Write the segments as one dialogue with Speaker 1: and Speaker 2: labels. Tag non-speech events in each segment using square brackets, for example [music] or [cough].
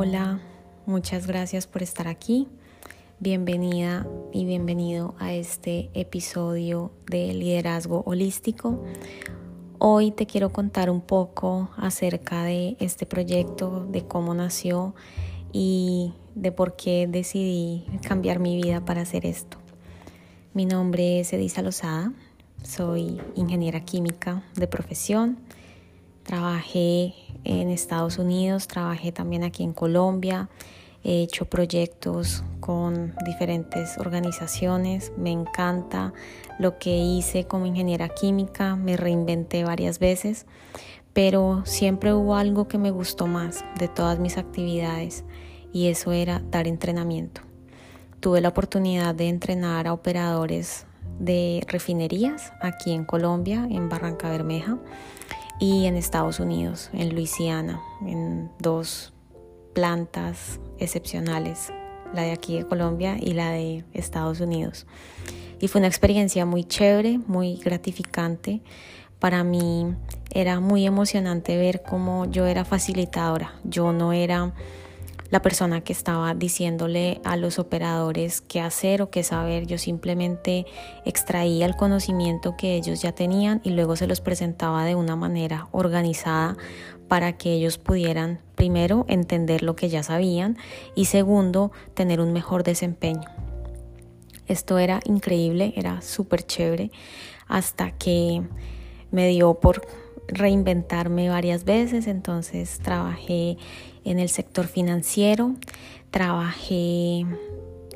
Speaker 1: Hola, muchas gracias por estar aquí. Bienvenida y bienvenido a este episodio de Liderazgo Holístico. Hoy te quiero contar un poco acerca de este proyecto, de cómo nació y de por qué decidí cambiar mi vida para hacer esto. Mi nombre es Edisa Lozada, soy ingeniera química de profesión. Trabajé en Estados Unidos, trabajé también aquí en Colombia, he hecho proyectos con diferentes organizaciones, me encanta lo que hice como ingeniera química, me reinventé varias veces, pero siempre hubo algo que me gustó más de todas mis actividades y eso era dar entrenamiento. Tuve la oportunidad de entrenar a operadores de refinerías aquí en Colombia, en Barranca Bermeja, y en Estados Unidos, en Luisiana, en dos plantas excepcionales, la de aquí de Colombia y la de Estados Unidos. Y fue una experiencia muy chévere, muy gratificante. Para mí era muy emocionante ver cómo yo era facilitadora. Yo no era la persona que estaba diciéndole a los operadores qué hacer o qué saber. Yo simplemente extraía el conocimiento que ellos ya tenían y luego se los presentaba de una manera organizada para que ellos pudieran, primero, entender lo que ya sabían y segundo, tener un mejor desempeño. Esto era increíble, era súper chévere, hasta que me dio por reinventarme varias veces, entonces trabajé en el sector financiero, trabajé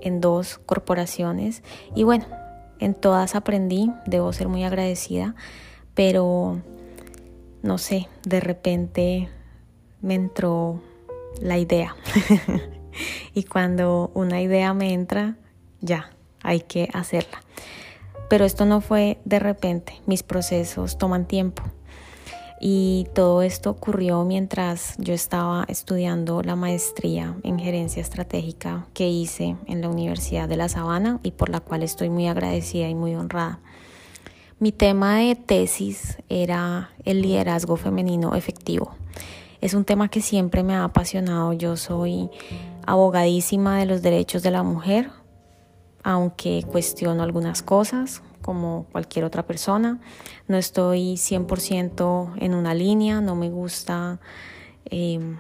Speaker 1: en dos corporaciones y bueno, en todas aprendí, debo ser muy agradecida, pero no sé, de repente me entró la idea. [laughs] y cuando una idea me entra, ya, hay que hacerla. Pero esto no fue de repente, mis procesos toman tiempo. Y todo esto ocurrió mientras yo estaba estudiando la maestría en gerencia estratégica que hice en la Universidad de La Sabana y por la cual estoy muy agradecida y muy honrada. Mi tema de tesis era el liderazgo femenino efectivo. Es un tema que siempre me ha apasionado. Yo soy abogadísima de los derechos de la mujer, aunque cuestiono algunas cosas, como cualquier otra persona. No estoy 100% en una línea, no me gusta em,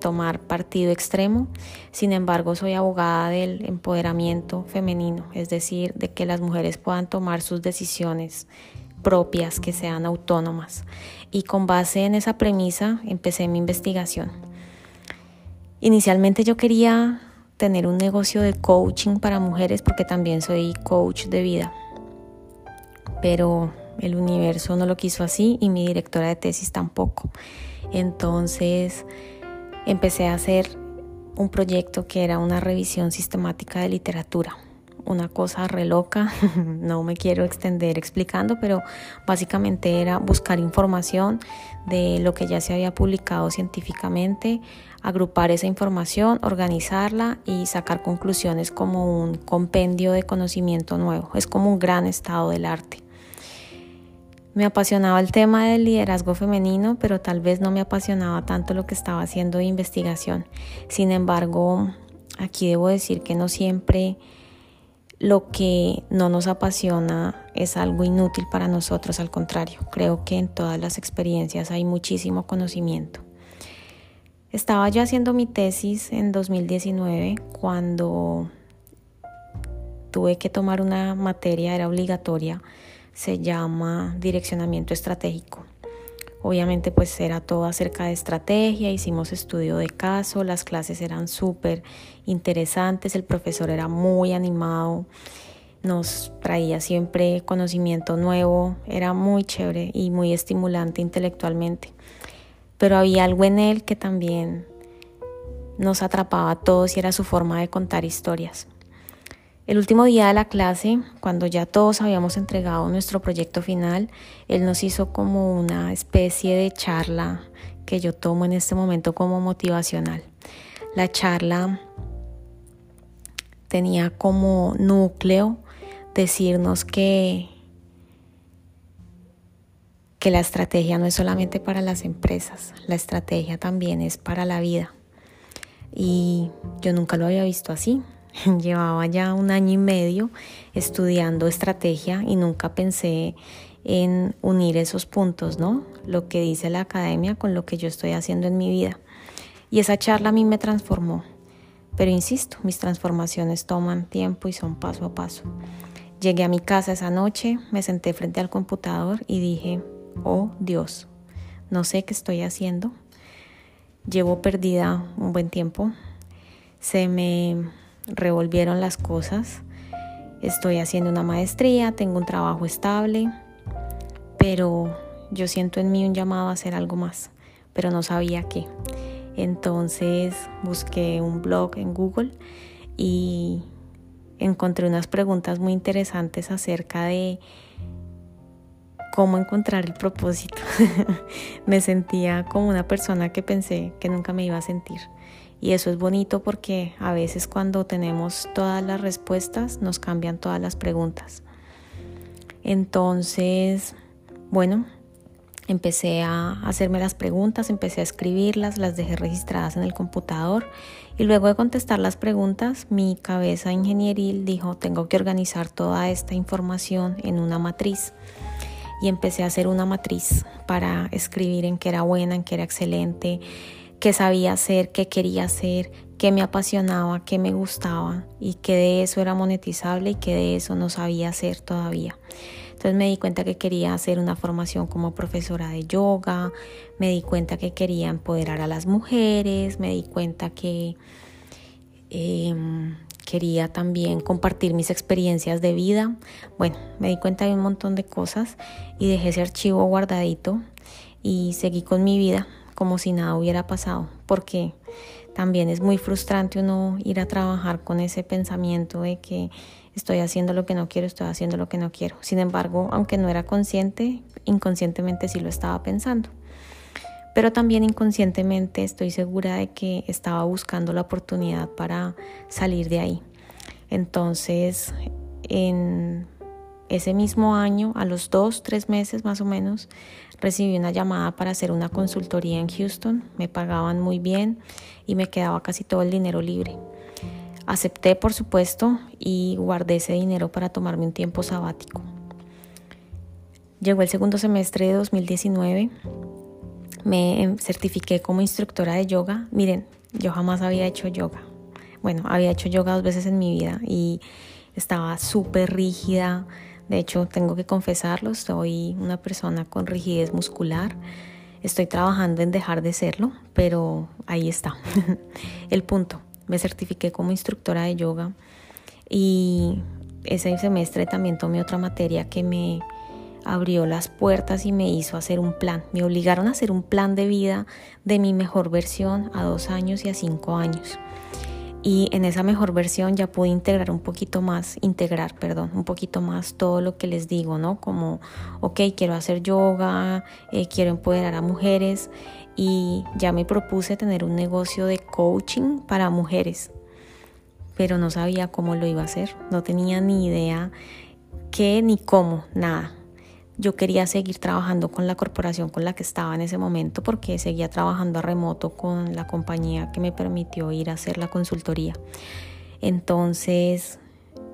Speaker 1: tomar partido extremo. Sin embargo, soy abogada del empoderamiento femenino, es decir, de que las mujeres puedan tomar sus decisiones propias, que sean autónomas. Y con base en esa premisa empecé mi investigación. Inicialmente yo quería tener un negocio de coaching para mujeres porque también soy coach de vida pero el universo no lo quiso así y mi directora de tesis tampoco. Entonces empecé a hacer un proyecto que era una revisión sistemática de literatura. Una cosa re loca, [laughs] no me quiero extender explicando, pero básicamente era buscar información de lo que ya se había publicado científicamente, agrupar esa información, organizarla y sacar conclusiones como un compendio de conocimiento nuevo. Es como un gran estado del arte. Me apasionaba el tema del liderazgo femenino, pero tal vez no me apasionaba tanto lo que estaba haciendo de investigación. Sin embargo, aquí debo decir que no siempre lo que no nos apasiona es algo inútil para nosotros, al contrario, creo que en todas las experiencias hay muchísimo conocimiento. Estaba yo haciendo mi tesis en 2019 cuando tuve que tomar una materia, era obligatoria, se llama direccionamiento estratégico. Obviamente pues era todo acerca de estrategia, hicimos estudio de caso, las clases eran súper interesantes, el profesor era muy animado, nos traía siempre conocimiento nuevo, era muy chévere y muy estimulante intelectualmente. Pero había algo en él que también nos atrapaba a todos y era su forma de contar historias. El último día de la clase, cuando ya todos habíamos entregado nuestro proyecto final, él nos hizo como una especie de charla que yo tomo en este momento como motivacional. La charla tenía como núcleo decirnos que, que la estrategia no es solamente para las empresas, la estrategia también es para la vida. y yo nunca lo había visto así. [laughs] Llevaba ya un año y medio estudiando estrategia y nunca pensé en unir esos puntos, ¿no? Lo que dice la academia con lo que yo estoy haciendo en mi vida. Y esa charla a mí me transformó. Pero insisto, mis transformaciones toman tiempo y son paso a paso. Llegué a mi casa esa noche, me senté frente al computador y dije, oh Dios, no sé qué estoy haciendo. Llevo perdida un buen tiempo. Se me revolvieron las cosas. Estoy haciendo una maestría, tengo un trabajo estable, pero yo siento en mí un llamado a hacer algo más, pero no sabía qué. Entonces busqué un blog en Google y encontré unas preguntas muy interesantes acerca de cómo encontrar el propósito. [laughs] me sentía como una persona que pensé que nunca me iba a sentir. Y eso es bonito porque a veces cuando tenemos todas las respuestas nos cambian todas las preguntas. Entonces, bueno, empecé a hacerme las preguntas, empecé a escribirlas, las dejé registradas en el computador y luego de contestar las preguntas, mi cabeza ingenieril dijo, tengo que organizar toda esta información en una matriz. Y empecé a hacer una matriz para escribir en qué era buena, en qué era excelente, qué sabía hacer, qué quería hacer, qué me apasionaba, qué me gustaba y qué de eso era monetizable y qué de eso no sabía hacer todavía. Entonces me di cuenta que quería hacer una formación como profesora de yoga, me di cuenta que quería empoderar a las mujeres, me di cuenta que em, quería también compartir mis experiencias de vida. Bueno, me di cuenta de un montón de cosas y dejé ese archivo guardadito y seguí con mi vida como si nada hubiera pasado, porque también es muy frustrante uno ir a trabajar con ese pensamiento de que estoy haciendo lo que no quiero, estoy haciendo lo que no quiero. Sin embargo, aunque no era consciente, inconscientemente sí lo estaba pensando. Pero también inconscientemente estoy segura de que estaba buscando la oportunidad para salir de ahí. Entonces, en ese mismo año, a los dos, tres meses más o menos, recibí una llamada para hacer una consultoría en Houston. Me pagaban muy bien y me quedaba casi todo el dinero libre. Acepté, por supuesto, y guardé ese dinero para tomarme un tiempo sabático. Llegó el segundo semestre de 2019. Me certifiqué como instructora de yoga. Miren, yo jamás había hecho yoga. Bueno, había hecho yoga dos veces en mi vida y estaba súper rígida de hecho, tengo que confesarlo, soy una persona con rigidez muscular. Estoy trabajando en dejar de serlo, pero ahí está. [laughs] El punto. Me certifiqué como instructora de yoga y ese semestre también tomé otra materia que me abrió las puertas y me hizo hacer un plan. Me obligaron a hacer un plan de vida de mi mejor versión a dos años y a cinco años y en esa mejor versión ya pude integrar un poquito más, integrar, perdón, un poquito más todo lo que les digo, ¿no? Como, ok, quiero hacer yoga, eh, quiero empoderar a mujeres y ya me propuse tener un negocio de coaching para mujeres, pero no sabía cómo lo iba a hacer, no tenía ni idea qué ni cómo, nada yo quería seguir trabajando con la corporación con la que estaba en ese momento porque seguía trabajando a remoto con la compañía que me permitió ir a hacer la consultoría. Entonces,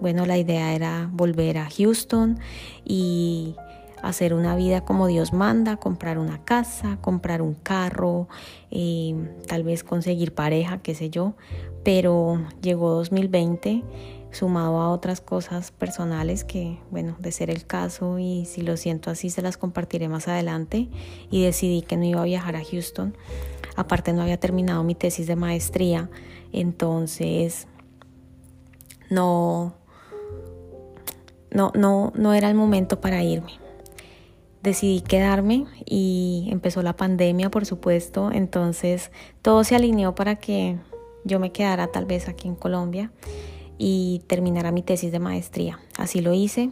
Speaker 1: bueno, la idea era volver a Houston y hacer una vida como Dios manda, comprar una casa, comprar un carro, eh, tal vez conseguir pareja, qué sé yo. Pero llegó 2020 sumado a otras cosas personales que, bueno, de ser el caso y si lo siento así se las compartiré más adelante y decidí que no iba a viajar a Houston. Aparte no había terminado mi tesis de maestría, entonces no no no no era el momento para irme. Decidí quedarme y empezó la pandemia, por supuesto, entonces todo se alineó para que yo me quedara tal vez aquí en Colombia y terminara mi tesis de maestría. Así lo hice.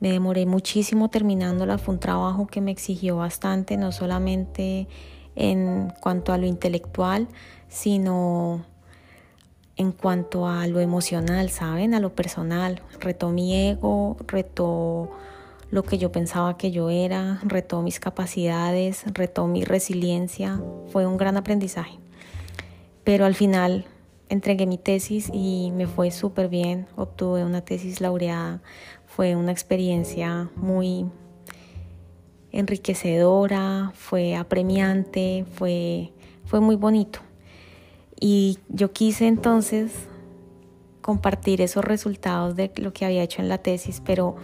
Speaker 1: Me demoré muchísimo terminándola, fue un trabajo que me exigió bastante, no solamente en cuanto a lo intelectual, sino en cuanto a lo emocional, ¿saben? A lo personal. Retó mi ego, retó lo que yo pensaba que yo era, retó mis capacidades, retó mi resiliencia. Fue un gran aprendizaje. pero al final entregué mi tesis y me fue súper bien, obtuve una tesis laureada, fue una experiencia muy enriquecedora, fue apremiante, fue, fue muy bonito. Y yo quise entonces compartir esos resultados de lo que había hecho en la tesis, pero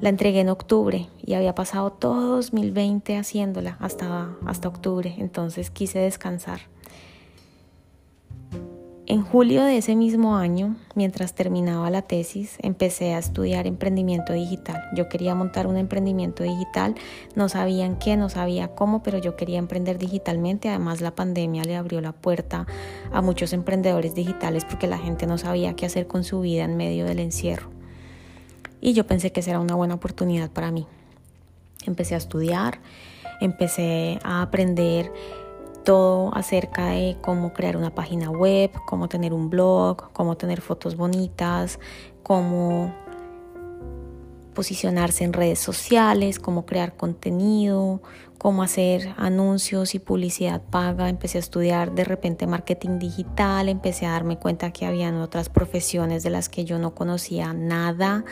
Speaker 1: la entregué en octubre y había pasado todo 2020 haciéndola hasta, hasta octubre, entonces quise descansar. En julio de ese mismo año, mientras terminaba la tesis, empecé a estudiar emprendimiento digital. Yo quería montar un emprendimiento digital, no sabía en qué, no sabía cómo, pero yo quería emprender digitalmente. Además, la pandemia le abrió la puerta a muchos emprendedores digitales porque la gente no sabía qué hacer con su vida en medio del encierro. Y yo pensé que esa una buena oportunidad para mí. Empecé a estudiar, empecé a aprender todo acerca de cómo crear una página web, cómo tener un blog, cómo tener fotos bonitas, cómo posicionarse en redes sociales, cómo crear contenido, cómo hacer anuncios y publicidad paga. Empecé a estudiar de repente marketing digital, empecé a darme cuenta que habían otras profesiones de las que yo no conocía nada.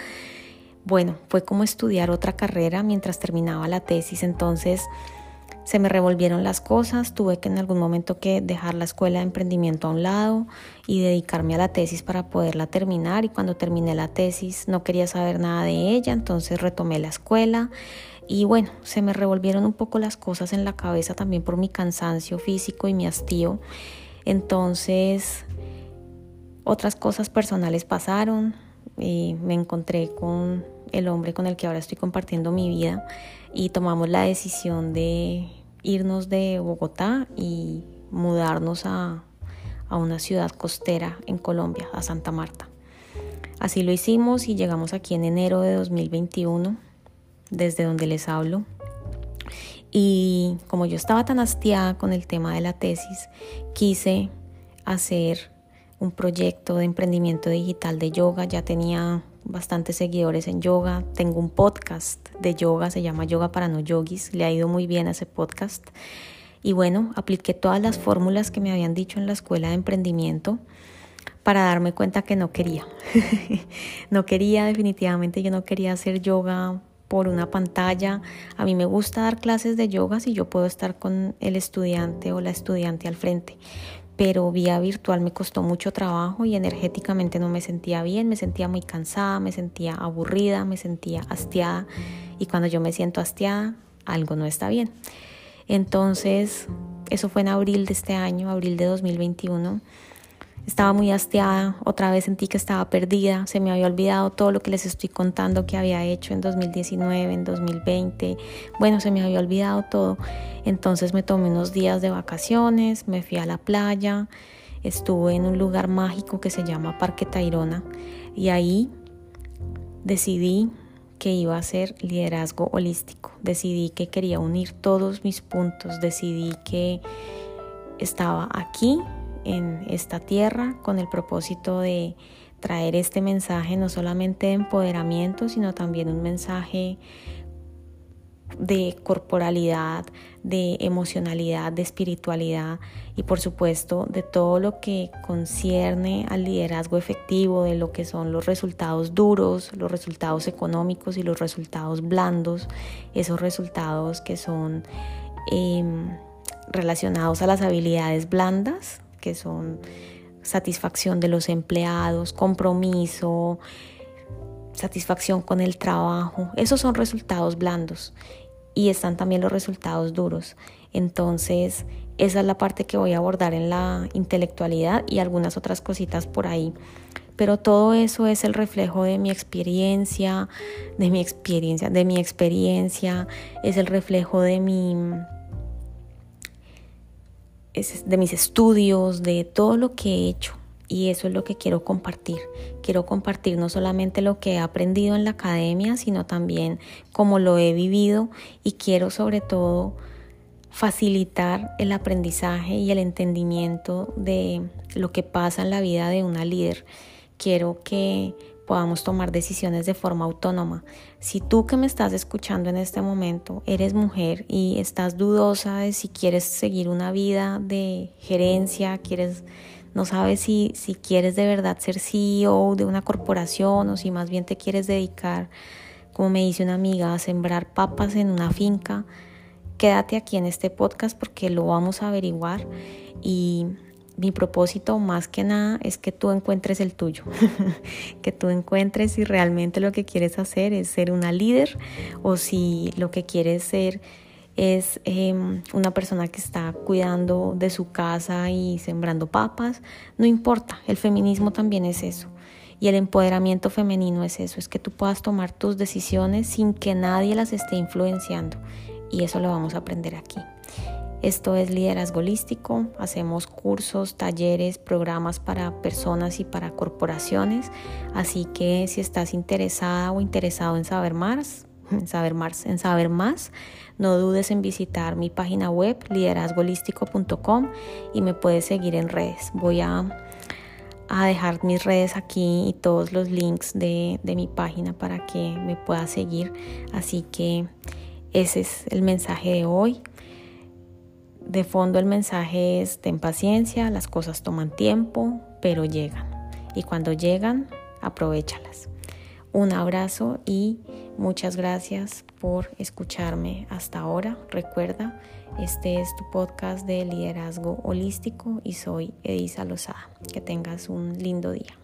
Speaker 1: Bueno, fue como estudiar otra carrera mientras terminaba la tesis, entonces se me revolvieron las cosas, tuve que en algún momento que dejar la escuela de emprendimiento a un lado y dedicarme a la tesis para poderla terminar y cuando terminé la tesis no quería saber nada de ella, entonces retomé la escuela y bueno, se me revolvieron un poco las cosas en la cabeza también por mi cansancio físico y mi hastío. Entonces, otras cosas personales pasaron y me encontré con el hombre con el que ahora estoy compartiendo mi vida y tomamos la decisión de irnos de Bogotá y mudarnos a, a una ciudad costera en Colombia, a Santa Marta. Así lo hicimos y llegamos aquí en enero de 2021, desde donde les hablo. Y como yo estaba tan hastiada con el tema de la tesis, quise hacer un proyecto de emprendimiento digital de yoga. Ya tenía bastantes seguidores en yoga. Tengo un podcast de yoga, se llama Yoga para no yogis. Le ha ido muy bien a ese podcast. Y bueno, apliqué todas las fórmulas que me habían dicho en la escuela de emprendimiento para darme cuenta que no quería. [laughs] no quería, definitivamente yo no quería hacer yoga por una pantalla. A mí me gusta dar clases de yoga si yo puedo estar con el estudiante o la estudiante al frente pero vía virtual me costó mucho trabajo y energéticamente no me sentía bien, me sentía muy cansada, me sentía aburrida, me sentía hastiada y cuando yo me siento hastiada, algo no está bien. Entonces, eso fue en abril de este año, abril de 2021 estaba muy hastiada, otra vez sentí que estaba perdida, se me había olvidado todo lo que les estoy contando que había hecho en 2019, en 2020, bueno, se me había olvidado todo. Entonces me tomé unos días de vacaciones, me fui a la playa, estuve en un lugar mágico que se llama Parque Tayrona. Y ahí decidí que iba a hacer liderazgo holístico, decidí que quería unir todos mis puntos, decidí que estaba aquí en esta tierra con el propósito de traer este mensaje no solamente de empoderamiento, sino también un mensaje de corporalidad, de emocionalidad, de espiritualidad y por supuesto de todo lo que concierne al liderazgo efectivo, de lo que son los resultados duros, los resultados económicos y los resultados blandos, esos resultados que son em, relacionados a las habilidades blandas que son satisfacción de los empleados, compromiso, satisfacción con el trabajo. Esos son resultados blandos y están también los resultados duros. Entonces, esa es la parte que voy a abordar en la intelectualidad y algunas otras cositas por ahí. Pero todo eso es el reflejo de mi experiencia, de mi experiencia, de mi experiencia, es el reflejo de mi de mis estudios, de todo lo que he hecho. Y eso es lo que quiero compartir. Quiero compartir no solamente lo que he aprendido en la academia, sino también cómo lo he vivido y quiero sobre todo facilitar el aprendizaje y el entendimiento de lo que pasa en la vida de una líder. Quiero que podamos tomar decisiones de forma autónoma. Si tú que me estás escuchando en este momento eres mujer y estás dudosa de si quieres seguir una vida de gerencia, quieres no sabes si, si quieres de verdad ser CEO de una corporación o si más bien te quieres dedicar, como me dice una amiga, a sembrar papas en una finca, quédate aquí en este podcast porque lo vamos a averiguar y mi propósito más que nada es que tú encuentres el tuyo, [laughs] que tú encuentres si realmente lo que quieres hacer es ser una líder o si lo que quieres ser es em, una persona que está cuidando de su casa y sembrando papas, no importa, el feminismo también es eso. Y el empoderamiento femenino es eso, es que tú puedas tomar tus decisiones sin que nadie las esté influenciando. Y eso lo vamos a aprender aquí. Esto es liderazgo holístico, hacemos cursos, talleres, programas para personas y para corporaciones, así que si estás interesada o interesado en saber más, en saber más, en saber más, no dudes en visitar mi página web liderazgolístico.com y me puedes seguir en redes. Voy a, a, dejar mis redes aquí y todos los links de, de mi página para que me puedas seguir. Así que ese es el mensaje de hoy. De fondo el mensaje es ten paciencia, las cosas toman tiempo, pero llegan. Y cuando llegan, aprovechalas. Un abrazo y muchas gracias por escucharme hasta ahora. Recuerda, este es tu podcast de liderazgo holístico y soy Edisa Lozada. Que tengas un lindo día.